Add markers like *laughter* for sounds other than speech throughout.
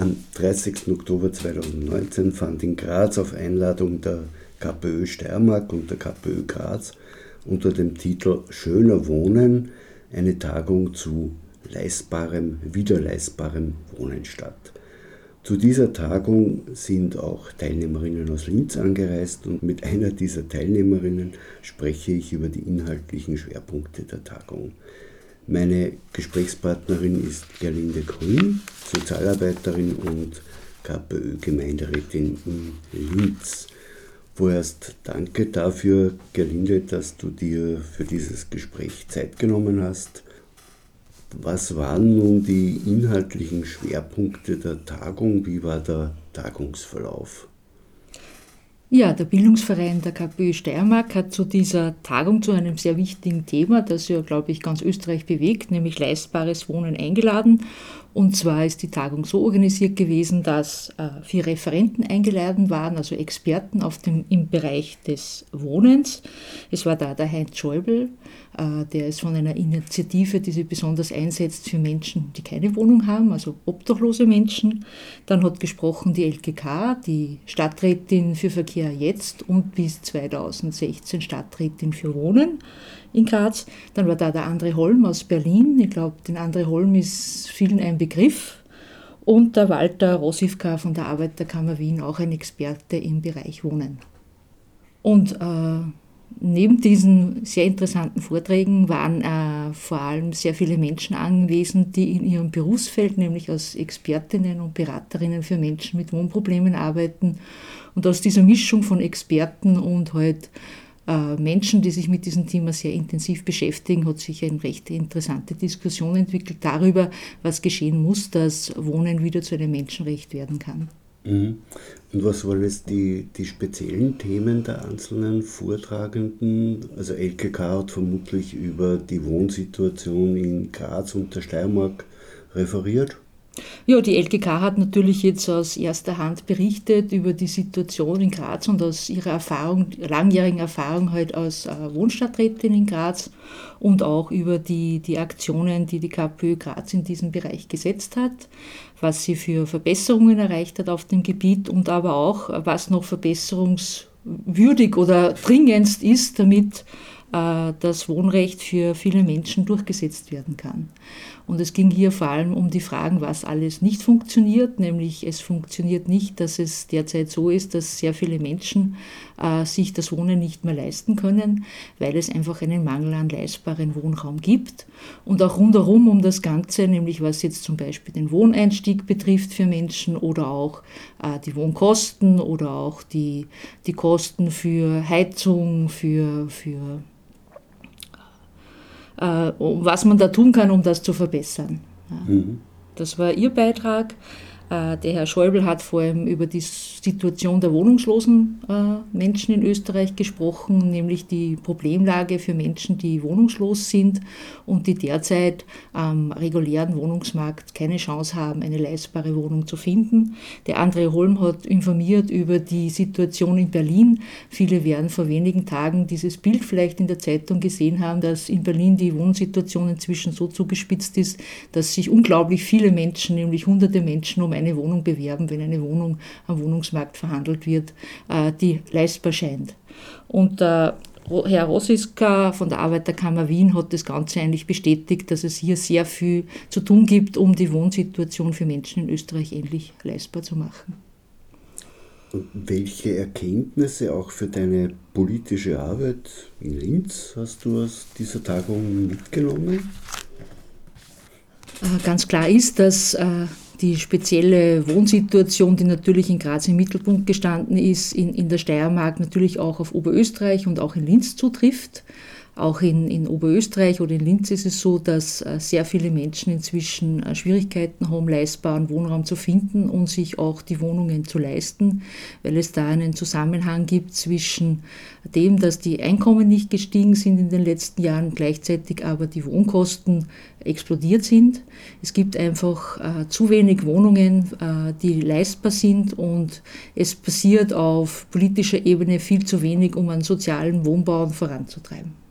Am 30. Oktober 2019 fand in Graz auf Einladung der KPÖ Steiermark und der KPÖ Graz unter dem Titel Schöner Wohnen eine Tagung zu leistbarem, wiederleistbarem Wohnen statt. Zu dieser Tagung sind auch Teilnehmerinnen aus Linz angereist und mit einer dieser Teilnehmerinnen spreche ich über die inhaltlichen Schwerpunkte der Tagung. Meine Gesprächspartnerin ist Gerlinde Grün, Sozialarbeiterin und KPÖ-Gemeinderätin in Linz. Vorerst danke dafür, Gerlinde, dass du dir für dieses Gespräch Zeit genommen hast. Was waren nun die inhaltlichen Schwerpunkte der Tagung? Wie war der Tagungsverlauf? Ja, der Bildungsverein der KPÖ Steiermark hat zu dieser Tagung zu einem sehr wichtigen Thema, das ja, glaube ich, ganz Österreich bewegt, nämlich leistbares Wohnen eingeladen. Und zwar ist die Tagung so organisiert gewesen, dass äh, vier Referenten eingeladen waren, also Experten auf dem, im Bereich des Wohnens. Es war da der Heinz Schäuble, äh, der ist von einer Initiative, die sich besonders einsetzt für Menschen, die keine Wohnung haben, also obdachlose Menschen. Dann hat gesprochen die LKK, die Stadträtin für Verkehr jetzt und bis 2016 Stadträtin für Wohnen in Graz. Dann war da der André Holm aus Berlin. Ich glaube, den André Holm ist vielen ein Begriff. Und der Walter Rosivka von der Arbeiterkammer Wien, auch ein Experte im Bereich Wohnen. Und äh, Neben diesen sehr interessanten Vorträgen waren äh, vor allem sehr viele Menschen anwesend, die in ihrem Berufsfeld, nämlich als Expertinnen und Beraterinnen für Menschen mit Wohnproblemen arbeiten. Und aus dieser Mischung von Experten und halt Menschen, die sich mit diesem Thema sehr intensiv beschäftigen, hat sich eine recht interessante Diskussion entwickelt darüber, was geschehen muss, dass Wohnen wieder zu einem Menschenrecht werden kann. Mhm. Und was waren jetzt die, die speziellen Themen der einzelnen Vortragenden? Also LKK hat vermutlich über die Wohnsituation in Graz und der Steiermark referiert. Ja, die LKK hat natürlich jetzt aus erster Hand berichtet über die Situation in Graz und aus ihrer Erfahrung, langjährigen Erfahrung halt als äh, Wohnstadträtin in Graz und auch über die, die Aktionen, die die KPÖ Graz in diesem Bereich gesetzt hat, was sie für Verbesserungen erreicht hat auf dem Gebiet und aber auch, was noch verbesserungswürdig oder dringendst ist, damit äh, das Wohnrecht für viele Menschen durchgesetzt werden kann. Und es ging hier vor allem um die Fragen, was alles nicht funktioniert, nämlich es funktioniert nicht, dass es derzeit so ist, dass sehr viele Menschen äh, sich das Wohnen nicht mehr leisten können, weil es einfach einen Mangel an leistbaren Wohnraum gibt. Und auch rundherum um das Ganze, nämlich was jetzt zum Beispiel den Wohneinstieg betrifft für Menschen oder auch äh, die Wohnkosten oder auch die, die Kosten für Heizung, für, für was man da tun kann, um das zu verbessern. Mhm. Das war Ihr Beitrag. Äh, der Herr Schäuble hat vor allem über die Situation der wohnungslosen äh, Menschen in Österreich gesprochen, nämlich die Problemlage für Menschen, die wohnungslos sind und die derzeit am regulären Wohnungsmarkt keine Chance haben, eine leistbare Wohnung zu finden. Der André Holm hat informiert über die Situation in Berlin. Viele werden vor wenigen Tagen dieses Bild vielleicht in der Zeitung gesehen haben, dass in Berlin die Wohnsituation inzwischen so zugespitzt ist, dass sich unglaublich viele Menschen, nämlich hunderte Menschen, um eine Wohnung bewerben, wenn eine Wohnung am Wohnungsmarkt verhandelt wird, äh, die leistbar scheint. Und äh, Herr Rosiska von der Arbeiterkammer Wien hat das Ganze eigentlich bestätigt, dass es hier sehr viel zu tun gibt, um die Wohnsituation für Menschen in Österreich endlich leistbar zu machen. Welche Erkenntnisse auch für deine politische Arbeit in Linz hast du aus dieser Tagung mitgenommen? Äh, ganz klar ist, dass die spezielle Wohnsituation, die natürlich in Graz im Mittelpunkt gestanden ist, in, in der Steiermark natürlich auch auf Oberösterreich und auch in Linz zutrifft. Auch in, in Oberösterreich oder in Linz ist es so, dass äh, sehr viele Menschen inzwischen äh, Schwierigkeiten haben, leistbaren Wohnraum zu finden und sich auch die Wohnungen zu leisten, weil es da einen Zusammenhang gibt zwischen dem, dass die Einkommen nicht gestiegen sind in den letzten Jahren, gleichzeitig aber die Wohnkosten explodiert sind. Es gibt einfach äh, zu wenig Wohnungen, äh, die leistbar sind und es passiert auf politischer Ebene viel zu wenig, um einen sozialen Wohnbau voranzutreiben.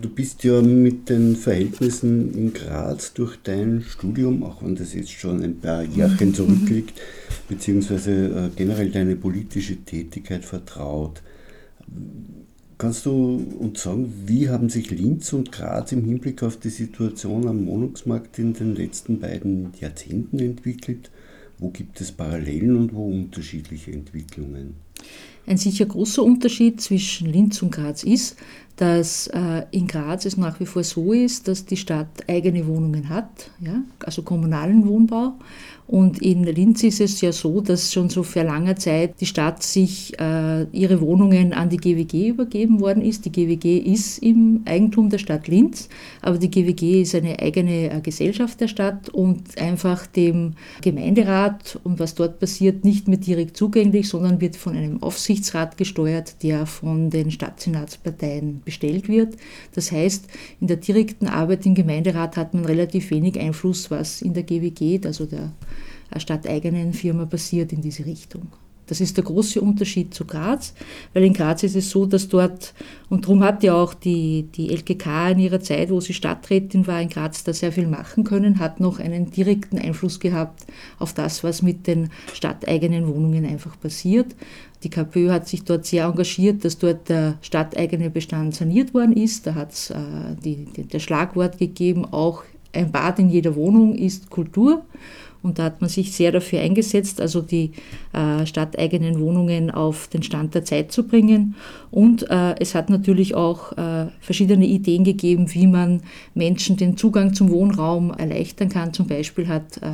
Du bist ja mit den Verhältnissen in Graz durch dein Studium, auch wenn das jetzt schon ein paar Jahrchen zurückliegt, *laughs* beziehungsweise äh, generell deine politische Tätigkeit vertraut. Kannst du uns sagen, wie haben sich Linz und Graz im Hinblick auf die Situation am Wohnungsmarkt in den letzten beiden Jahrzehnten entwickelt? Wo gibt es Parallelen und wo unterschiedliche Entwicklungen? Ein sicher großer Unterschied zwischen Linz und Graz ist, dass äh, in Graz es nach wie vor so ist, dass die Stadt eigene Wohnungen hat, ja, also kommunalen Wohnbau und in Linz ist es ja so, dass schon so vor langer Zeit die Stadt sich äh, ihre Wohnungen an die GWG übergeben worden ist. Die GWG ist im Eigentum der Stadt Linz, aber die GWG ist eine eigene äh, Gesellschaft der Stadt und einfach dem Gemeinderat und was dort passiert nicht mehr direkt zugänglich, sondern wird von einem Aufsichtsrat gesteuert, der von den Stadtsenatsparteien bestellt wird. Das heißt, in der direkten Arbeit im Gemeinderat hat man relativ wenig Einfluss, was in der GWG, also der stadteigenen Firma passiert in diese Richtung. Das ist der große Unterschied zu Graz, weil in Graz ist es so, dass dort, und darum hat ja auch die, die LKK in ihrer Zeit, wo sie Stadträtin war in Graz, da sehr viel machen können, hat noch einen direkten Einfluss gehabt auf das, was mit den stadteigenen Wohnungen einfach passiert. Die KPÖ hat sich dort sehr engagiert, dass dort der stadteigene Bestand saniert worden ist. Da hat es äh, die, Schlagwort gegeben, auch ein Bad in jeder Wohnung ist Kultur. Und da hat man sich sehr dafür eingesetzt, also die äh, stadteigenen Wohnungen auf den Stand der Zeit zu bringen. Und äh, es hat natürlich auch äh, verschiedene Ideen gegeben, wie man Menschen den Zugang zum Wohnraum erleichtern kann. Zum Beispiel hat äh,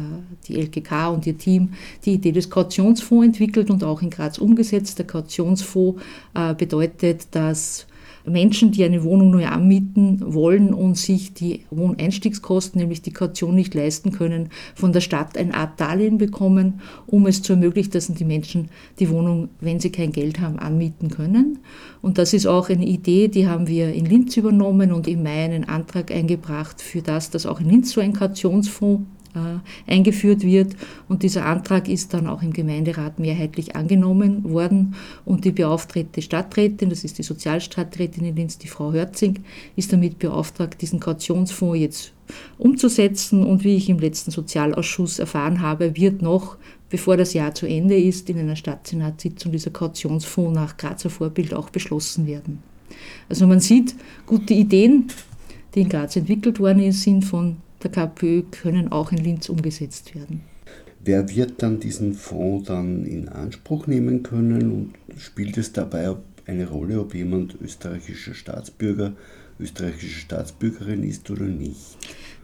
die LKK und ihr Team die Idee des Kautionsfonds entwickelt und auch in Graz umgesetzt. Der Kautionsfonds äh, bedeutet, dass Menschen, die eine Wohnung neu anmieten wollen und sich die Wohneinstiegskosten, nämlich die Kaution nicht leisten können, von der Stadt eine Art Darlehen bekommen, um es zu ermöglichen, dass die Menschen die Wohnung, wenn sie kein Geld haben, anmieten können. Und das ist auch eine Idee, die haben wir in Linz übernommen und im Mai einen Antrag eingebracht für das, dass auch in Linz so ein Kautionsfonds eingeführt wird. Und dieser Antrag ist dann auch im Gemeinderat mehrheitlich angenommen worden. Und die beauftragte Stadträtin, das ist die Sozialstadträtin in Linz, die Frau Hörzing, ist damit beauftragt, diesen Kautionsfonds jetzt umzusetzen. Und wie ich im letzten Sozialausschuss erfahren habe, wird noch, bevor das Jahr zu Ende ist, in einer Stadtsenatssitzung dieser Kautionsfonds nach Grazer Vorbild auch beschlossen werden. Also man sieht, gute Ideen, die in Graz entwickelt worden sind von der KPÖ können auch in Linz umgesetzt werden. Wer wird dann diesen Fonds dann in Anspruch nehmen können und spielt es dabei eine Rolle, ob jemand österreichischer Staatsbürger, österreichische Staatsbürgerin ist oder nicht?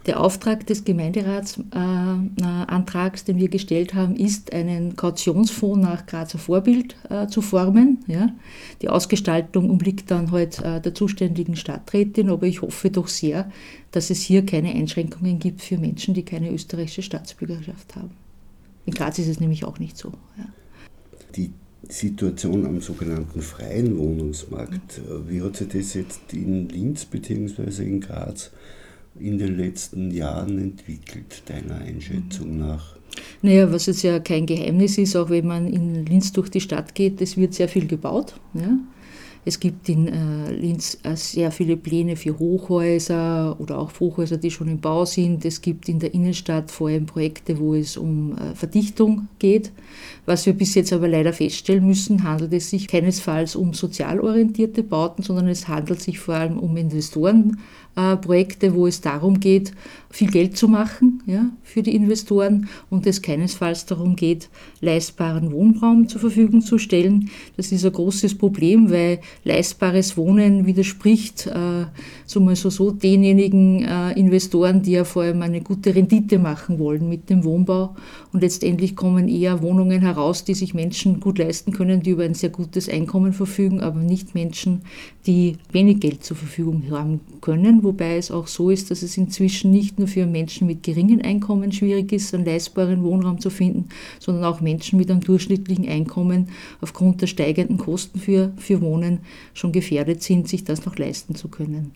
Der Auftrag des Gemeinderatsantrags, äh, den wir gestellt haben, ist, einen Kautionsfonds nach Grazer Vorbild äh, zu formen. Ja. Die Ausgestaltung obliegt dann halt äh, der zuständigen Stadträtin, aber ich hoffe doch sehr, dass es hier keine Einschränkungen gibt für Menschen, die keine österreichische Staatsbürgerschaft haben. In Graz ist es nämlich auch nicht so. Ja. Die Situation am sogenannten freien Wohnungsmarkt, äh, wie hat sich das jetzt in Linz bzw. in Graz in den letzten Jahren entwickelt, deiner Einschätzung nach? Naja, was jetzt ja kein Geheimnis ist, auch wenn man in Linz durch die Stadt geht, es wird sehr viel gebaut. Ja? Es gibt in äh, Linz äh, sehr viele Pläne für Hochhäuser oder auch Hochhäuser, die schon im Bau sind. Es gibt in der Innenstadt vor allem Projekte, wo es um äh, Verdichtung geht. Was wir bis jetzt aber leider feststellen müssen, handelt es sich keinesfalls um sozial orientierte Bauten, sondern es handelt sich vor allem um Investoren äh, Projekte, wo es darum geht, viel Geld zu machen ja, für die Investoren und es keinesfalls darum geht, leistbaren Wohnraum zur Verfügung zu stellen. Das ist ein großes Problem, weil leistbares Wohnen widerspricht äh, so so denjenigen äh, Investoren, die ja vor allem eine gute Rendite machen wollen mit dem Wohnbau und letztendlich kommen eher Wohnungen heraus, die sich Menschen gut leisten können, die über ein sehr gutes Einkommen verfügen, aber nicht Menschen, die wenig Geld zur Verfügung haben können wobei es auch so ist, dass es inzwischen nicht nur für Menschen mit geringen Einkommen schwierig ist, einen leistbaren Wohnraum zu finden, sondern auch Menschen mit einem durchschnittlichen Einkommen aufgrund der steigenden Kosten für, für Wohnen schon gefährdet sind, sich das noch leisten zu können.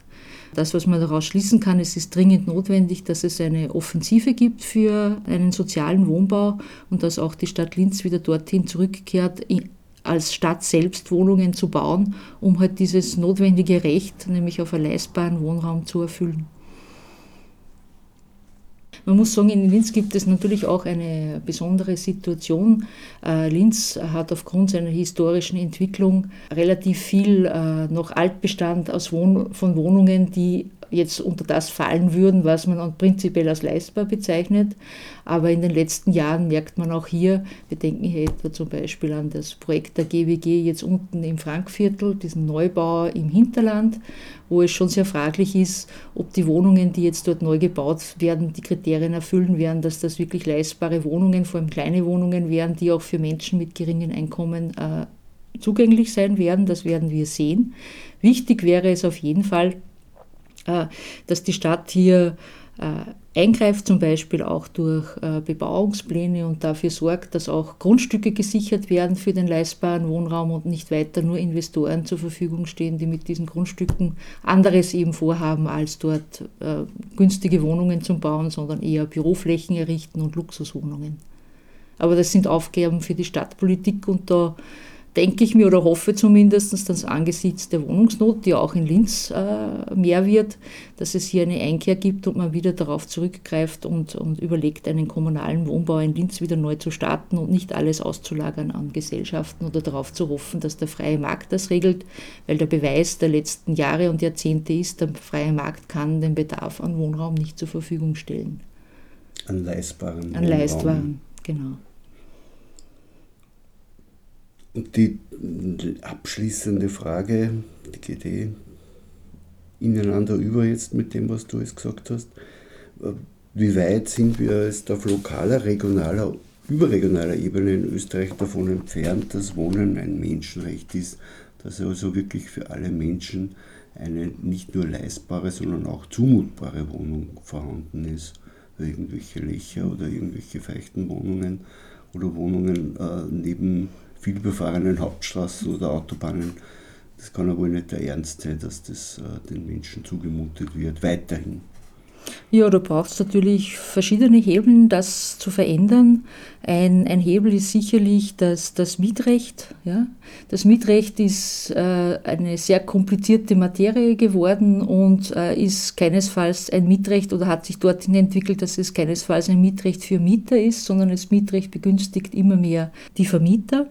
Das, was man daraus schließen kann, es ist dringend notwendig, dass es eine Offensive gibt für einen sozialen Wohnbau und dass auch die Stadt Linz wieder dorthin zurückkehrt, als Stadt selbst Wohnungen zu bauen, um halt dieses notwendige Recht, nämlich auf einen leistbaren Wohnraum zu erfüllen. Man muss sagen, in Linz gibt es natürlich auch eine besondere Situation. Äh, Linz hat aufgrund seiner historischen Entwicklung relativ viel äh, noch Altbestand aus Wohn von Wohnungen, die jetzt unter das fallen würden, was man prinzipiell als leistbar bezeichnet. Aber in den letzten Jahren merkt man auch hier, wir denken hier etwa zum Beispiel an das Projekt der GWG jetzt unten im Frankviertel, diesen Neubau im Hinterland, wo es schon sehr fraglich ist, ob die Wohnungen, die jetzt dort neu gebaut werden, die Kriterien erfüllen werden, dass das wirklich leistbare Wohnungen, vor allem kleine Wohnungen wären, die auch für Menschen mit geringen Einkommen äh, zugänglich sein werden. Das werden wir sehen. Wichtig wäre es auf jeden Fall, dass die Stadt hier äh, eingreift, zum Beispiel auch durch äh, Bebauungspläne und dafür sorgt, dass auch Grundstücke gesichert werden für den leistbaren Wohnraum und nicht weiter nur Investoren zur Verfügung stehen, die mit diesen Grundstücken anderes eben vorhaben, als dort günstige Wohnungen zu bauen, sondern eher Büroflächen errichten und Luxuswohnungen. Aber das sind Aufgaben für die Stadtpolitik und da denke ich mir oder hoffe zumindest, dass angesichts der Wohnungsnot, die auch in Linz äh, mehr wird, dass es hier eine Einkehr gibt und man wieder darauf zurückgreift und, und überlegt, einen kommunalen Wohnbau in Linz wieder neu zu starten und nicht alles auszulagern an Gesellschaften oder darauf zu hoffen, dass der freie Markt das regelt, weil der Beweis der letzten Jahre und Jahrzehnte ist, der freie Markt kann den Bedarf an Wohnraum nicht zur Verfügung stellen. An leistbaren An leistbaren, genau. Die abschließende Frage, die geht eh ineinander über jetzt mit dem, was du jetzt gesagt hast. Wie weit sind wir jetzt auf lokaler, regionaler, überregionaler Ebene in Österreich davon entfernt, dass Wohnen ein Menschenrecht ist, dass also wirklich für alle Menschen eine nicht nur leistbare, sondern auch zumutbare Wohnung vorhanden ist? Irgendwelche Löcher oder irgendwelche feuchten Wohnungen oder Wohnungen äh, neben vielbefahrenen Hauptstraßen oder Autobahnen. Das kann wohl nicht der Ernst sein, dass das äh, den Menschen zugemutet wird, weiterhin. Ja, du brauchst natürlich verschiedene Hebel, das zu verändern. Ein, ein Hebel ist sicherlich das, das Mietrecht. Ja. Das Mietrecht ist äh, eine sehr komplizierte Materie geworden und äh, ist keinesfalls ein Mietrecht oder hat sich dorthin entwickelt, dass es keinesfalls ein Mietrecht für Mieter ist, sondern das Mietrecht begünstigt immer mehr die Vermieter.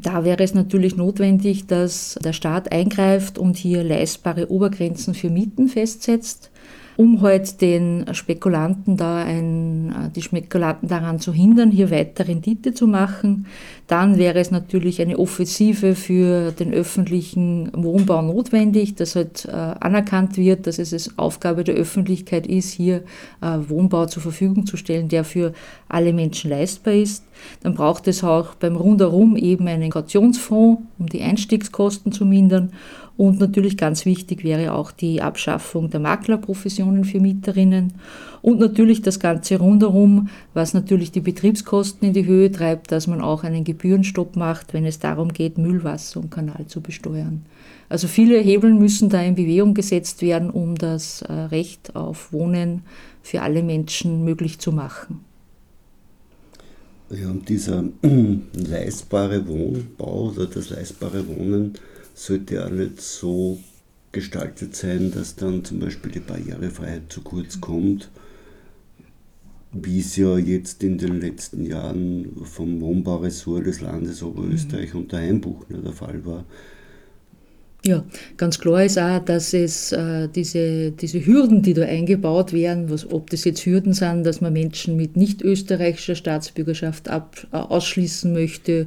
Da wäre es natürlich notwendig, dass der Staat eingreift und hier leistbare Obergrenzen für Mieten festsetzt um halt den Spekulanten da ein, äh, die Spekulanten daran zu hindern, hier weiter Rendite zu machen. Dann wäre es natürlich eine Offensive für den öffentlichen Wohnbau notwendig, dass halt äh, anerkannt wird, dass es Aufgabe der Öffentlichkeit ist, hier äh, Wohnbau zur Verfügung zu stellen, der für alle Menschen leistbar ist. Dann braucht es auch beim Rundherum eben einen Kautionsfonds, um die Einstiegskosten zu mindern. Und natürlich ganz wichtig wäre auch die Abschaffung der Maklerprofessionen für Mieterinnen und natürlich das Ganze rundherum, was natürlich die Betriebskosten in die Höhe treibt, dass man auch einen Gebührenstopp macht, wenn es darum geht, Müllwasser und Kanal zu besteuern. Also viele Hebel müssen da in Bewegung gesetzt werden, um das äh, Recht auf Wohnen für alle Menschen möglich zu machen. Ja, und dieser *clears throat* leistbare Wohnbau oder das leistbare Wohnen sollte nicht so gestaltet sein, dass dann zum Beispiel die Barrierefreiheit zu kurz kommt, wie es ja jetzt in den letzten Jahren vom Wohnbauressort des Landes Oberösterreich unter Einbuchner der Fall war. Ja, ganz klar ist auch, dass es äh, diese, diese Hürden, die da eingebaut werden, was, ob das jetzt Hürden sind, dass man Menschen mit nicht österreichischer Staatsbürgerschaft ab, äh, ausschließen möchte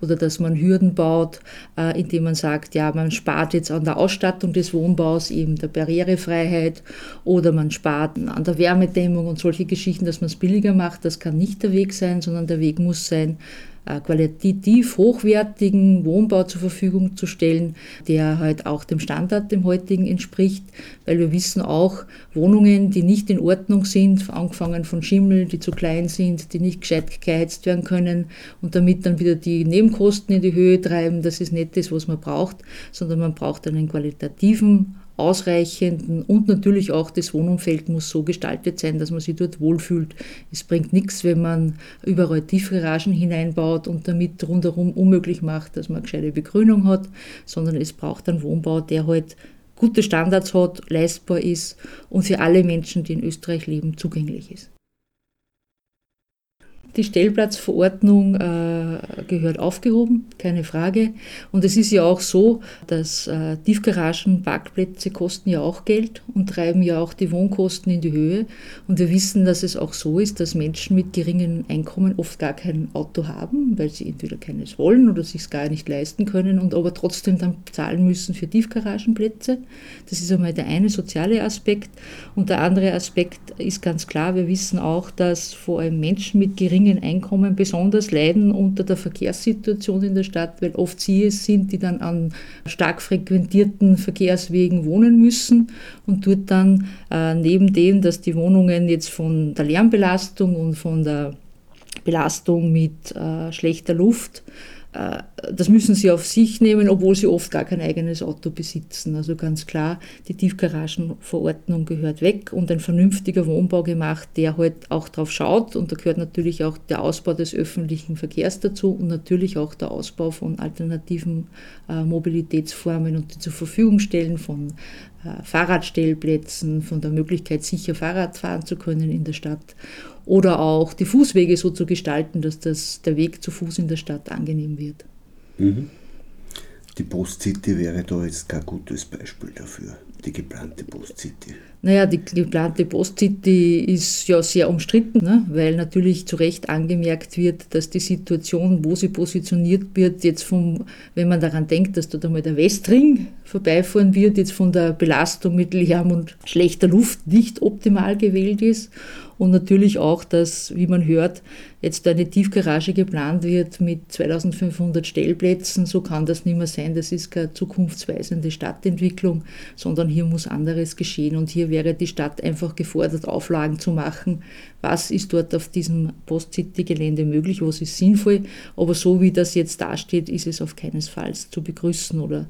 oder dass man Hürden baut, äh, indem man sagt, ja, man spart jetzt an der Ausstattung des Wohnbaus eben der Barrierefreiheit oder man spart an der Wärmedämmung und solche Geschichten, dass man es billiger macht. Das kann nicht der Weg sein, sondern der Weg muss sein, qualitativ hochwertigen Wohnbau zur Verfügung zu stellen, der halt auch dem Standard, dem heutigen entspricht, weil wir wissen auch, Wohnungen, die nicht in Ordnung sind, angefangen von Schimmel, die zu klein sind, die nicht gescheit geheizt werden können und damit dann wieder die Nebenkosten in die Höhe treiben, das ist nicht das, was man braucht, sondern man braucht einen qualitativen ausreichenden und natürlich auch das Wohnumfeld muss so gestaltet sein, dass man sich dort wohlfühlt. Es bringt nichts, wenn man überall Tiefgaragen hineinbaut und damit rundherum unmöglich macht, dass man gescheite Begrünung hat, sondern es braucht einen Wohnbau, der halt gute Standards hat, leistbar ist und für alle Menschen, die in Österreich leben, zugänglich ist. Die Stellplatzverordnung äh, gehört aufgehoben, keine Frage. Und es ist ja auch so, dass äh, Tiefgaragen, Parkplätze kosten ja auch Geld und treiben ja auch die Wohnkosten in die Höhe. Und wir wissen, dass es auch so ist, dass Menschen mit geringen Einkommen oft gar kein Auto haben, weil sie entweder keines wollen oder sich es gar nicht leisten können und aber trotzdem dann zahlen müssen für Tiefgaragenplätze. Das ist einmal der eine soziale Aspekt. Und der andere Aspekt ist ganz klar, wir wissen auch, dass vor allem Menschen mit geringen geringen Einkommen besonders leiden unter der Verkehrssituation in der Stadt, weil oft sie es sind, die dann an stark frequentierten Verkehrswegen wohnen müssen und dort dann äh, neben dem, dass die Wohnungen jetzt von der Lärmbelastung und von der Belastung mit äh, schlechter Luft das müssen sie auf sich nehmen, obwohl sie oft gar kein eigenes Auto besitzen. Also ganz klar, die Tiefgaragenverordnung gehört weg und ein vernünftiger Wohnbau gemacht, der halt auch drauf schaut. Und da gehört natürlich auch der Ausbau des öffentlichen Verkehrs dazu und natürlich auch der Ausbau von alternativen äh, Mobilitätsformen und die zur Verfügung stellen von äh, Fahrradstellplätzen, von der Möglichkeit, sicher Fahrrad fahren zu können in der Stadt oder auch die Fußwege so zu gestalten, dass das, der Weg zu Fuß in der Stadt angenehm wird. Mhm. Die Post-City wäre da jetzt kein gutes Beispiel dafür, die geplante Post-City. Naja, die geplante Post-City ist ja sehr umstritten, ne? weil natürlich zu Recht angemerkt wird, dass die Situation, wo sie positioniert wird, jetzt vom, wenn man daran denkt, dass dort einmal der Westring vorbeifahren wird, jetzt von der Belastung mit Lärm und schlechter Luft nicht optimal gewählt ist und natürlich auch, dass, wie man hört, jetzt eine Tiefgarage geplant wird mit 2500 Stellplätzen. So kann das nicht mehr sein. Das ist keine zukunftsweisende Stadtentwicklung, sondern hier muss anderes geschehen. Und hier wäre die Stadt einfach gefordert, Auflagen zu machen. Was ist dort auf diesem Post-City-Gelände möglich? Was ist sinnvoll? Aber so wie das jetzt dasteht, ist es auf keinesfalls zu begrüßen oder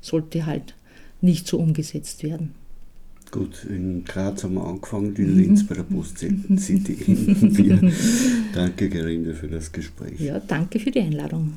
sollte halt nicht so umgesetzt werden. Gut, in Graz haben wir angefangen, in Linz bei der Post City. *laughs* Danke, Gerinde, für das Gespräch. Ja, danke für die Einladung.